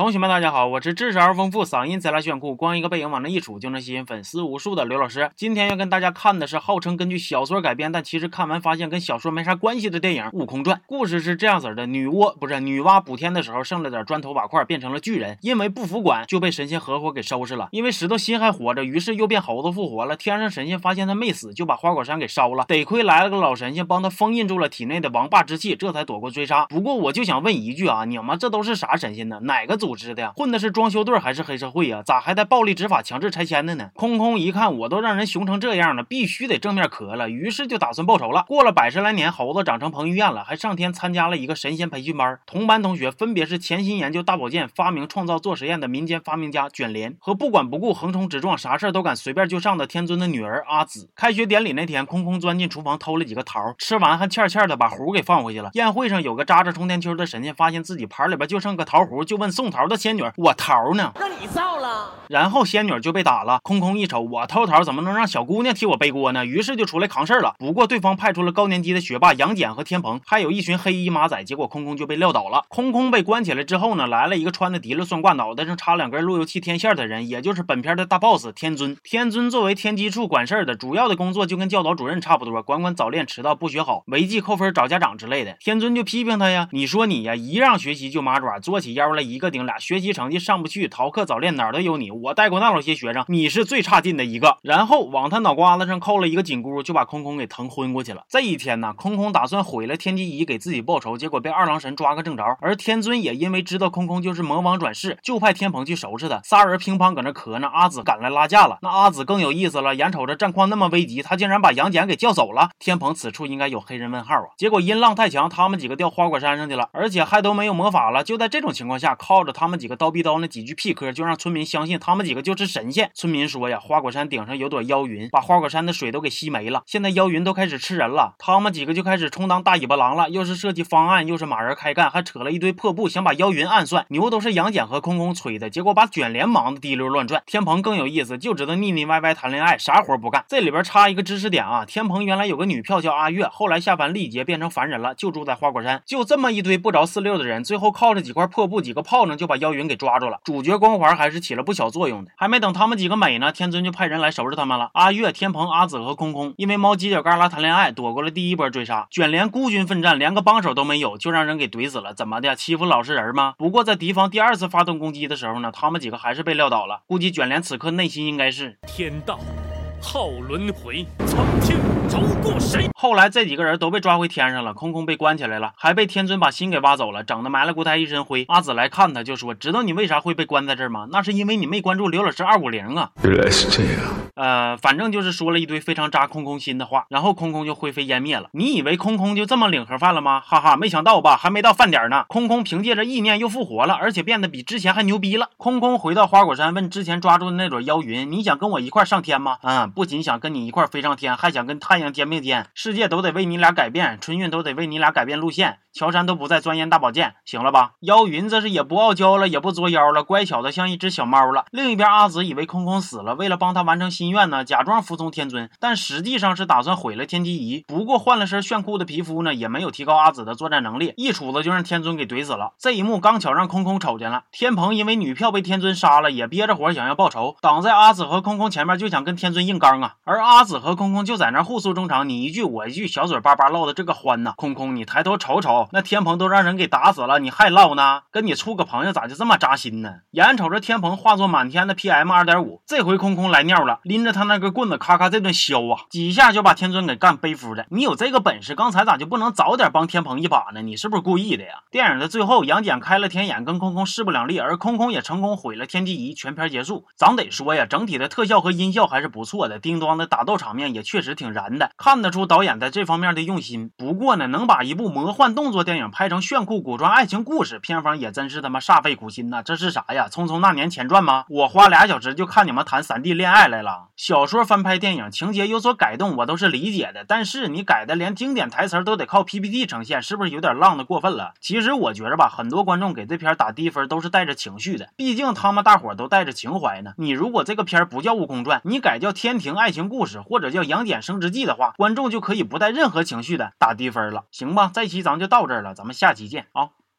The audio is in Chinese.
同学们，大家好，我是知识而丰富、嗓音贼拉炫酷、光一个背影往那一杵就能吸引粉丝无数的刘老师。今天要跟大家看的是号称根据小说改编，但其实看完发现跟小说没啥关系的电影《悟空传》。故事是这样子的：女娲不是女娲补天的时候剩了点砖头瓦块，变成了巨人，因为不服管就被神仙合伙给收拾了。因为石头心还活着，于是又变猴子复活了。天上神仙发现他没死，就把花果山给烧了。得亏来了个老神仙帮他封印住了体内的王霸之气，这才躲过追杀。不过我就想问一句啊，你们这都是啥神仙呢？哪个组组织的呀？混的是装修队还是黑社会呀？咋还带暴力执法、强制拆迁的呢？空空一看，我都让人熊成这样了，必须得正面磕了。于是就打算报仇了。过了百十来年，猴子长成彭于晏了，还上天参加了一个神仙培训班。同班同学分别是潜心研究大保健、发明创造做实验的民间发明家卷帘，和不管不顾、横冲直撞、啥事都敢随便就上的天尊的女儿阿紫。开学典礼那天，空空钻进厨房偷了几个桃，吃完还欠欠的把核给放回去了。宴会上有个扎着冲天丘的神仙，发现自己盘里边就剩个桃核，就问送桃的仙女：“我桃呢？”那你造了，然后仙女就被打了。空空一瞅，我偷桃怎么能让小姑娘替我背锅呢？于是就出来扛事儿了。不过对方派出了高年级的学霸杨戬和天蓬，还有一群黑衣马仔，结果空空就被撂倒了。空空被关起来之后呢，来了一个穿的提了算卦、脑袋上插两根路由器天线的人，也就是本片的大 boss 天尊。天尊作为天机处管事儿的，主要的工作就跟教导主任差不多，管管早恋、迟到、不学好、违纪、扣分、找家长之类的。天尊就批评他呀，你说你呀，一让学习就麻爪，做起腰来一个顶俩，学习成绩上不去，逃课早恋哪儿都有你。我带过那老些学生，你是最差劲的一个。然后往他脑瓜子上扣了一个紧箍，就把空空给疼昏过去了。这一天呢，空空打算毁了天机仪给自己报仇，结果被二郎神抓个正着。而天尊也因为知道空空就是魔王转世，就派天蓬去收拾他。仨人乒乓搁那磕呢，阿紫赶来拉架了。那阿紫更有意思了，眼瞅着战况那么危急，他竟然把杨戬给叫走了。天蓬此处应该有黑人问号啊！结果音浪太强，他们几个掉花果山上去了，而且还都没有魔法了。就在这种情况下，靠着他们几个刀逼刀那几句屁嗑，就让村民相信他们几个就是神仙。村民说呀，花果山顶上有朵妖云，把花果山的水都给吸没了。现在妖云都开始吃人了，他们几个就开始充当大尾巴狼了，又是设计方案，又是马人开干，还扯了一堆破布，想把妖云暗算。牛都是杨戬和空空吹的，结果把卷帘忙得滴溜乱转。天蓬更有意思，就知道腻腻歪歪谈恋爱，啥活不干。这里边插一个知识点啊，天蓬原来有个女票叫阿月，后来下凡历劫变成凡人了，就住在花果山。就这么一堆不着四六的人，最后靠着几块破布、几个炮仗就把妖云给抓住了。主角光环还是起了不小作用的。还没等他们几个美呢，天尊就派人来收拾他们了。阿月、天蓬、阿紫和空空因为猫犄角旮旯谈恋爱，躲过了第一波追杀。卷帘孤军奋战，连个帮手都没有，就让人给怼死了。怎么的？欺负老实人吗？不过在敌方第二次发动攻击的时候呢，他们几个还是被撂倒了。估计卷帘此刻内心应该是天道。好轮回，曾经饶过谁？后来这几个人都被抓回天上了，空空被关起来了，还被天尊把心给挖走了，整的埋了骨胎一身灰。阿紫来看他，就说：“知道你为啥会被关在这儿吗？那是因为你没关注刘老师二五零啊。”原来是这样。呃，反正就是说了一堆非常扎空空心的话，然后空空就灰飞烟灭了。你以为空空就这么领盒饭了吗？哈哈，没想到吧？还没到饭点呢，空空凭借着意念又复活了，而且变得比之前还牛逼了。空空回到花果山，问之前抓住的那朵妖云：“你想跟我一块上天吗？”嗯，不仅想跟你一块飞上天，还想跟太阳肩并肩，世界都得为你俩改变，春运都得为你俩改变路线，乔杉都不再钻研大保健，行了吧？妖云这是也不傲娇了，也不作妖了，乖巧的像一只小猫了。另一边，阿紫以为空空死了，为了帮他完成心愿呢，假装服从天尊，但实际上是打算毁了天机仪。不过换了身炫酷的皮肤呢，也没有提高阿紫的作战能力，一杵子就让天尊给怼死了。这一幕刚巧让空空瞅见了。天蓬因为女票被天尊杀了，也憋着火想要报仇，挡在阿紫和空空前面，就想跟天尊硬刚啊。而阿紫和空空就在那互诉说中场，你一句我一句，小嘴巴巴唠的这个欢呐。空空，你抬头瞅瞅，那天蓬都让人给打死了，你还唠呢？跟你处个朋友咋就这么扎心呢？眼瞅着天蓬化作满天的 PM 二点五，这回空空来尿了，拎着他那根棍子咔咔这顿削啊，几下就把天尊给干背夫的。你有这个本事，刚才咋就不能早点帮天蓬一把呢？你是不是故意的呀？电影的最后，杨戬开了天眼，跟空空势不两立，而空空也成功毁了天机仪，全片结束。咱得说呀，整体的特效和音效还是不错的，叮当的打斗场面也确实挺燃的，看得出导演在这方面的用心。不过呢，能把一部魔幻动作电影拍成炫酷古装爱情故事，片方也真是他妈煞费苦心呐！这是啥呀？《匆匆那年》前传吗？我花俩小时就看你们谈三 D 恋爱来了。小说翻拍电影，情节有所改动，我都是理解的。但是你改的连经典台词都得靠 PPT 呈现，是不是有点浪的过分了？其实我觉着吧，很多观众给这片打低分都是带着情绪的，毕竟他们大伙都带着情怀呢。你如果这个片不叫《悟空传》，你改叫《天庭爱情故事》或者叫《杨戬升职记》的的话，观众就可以不带任何情绪的打低分了，行吧？这期咱们就到这儿了，咱们下期见啊！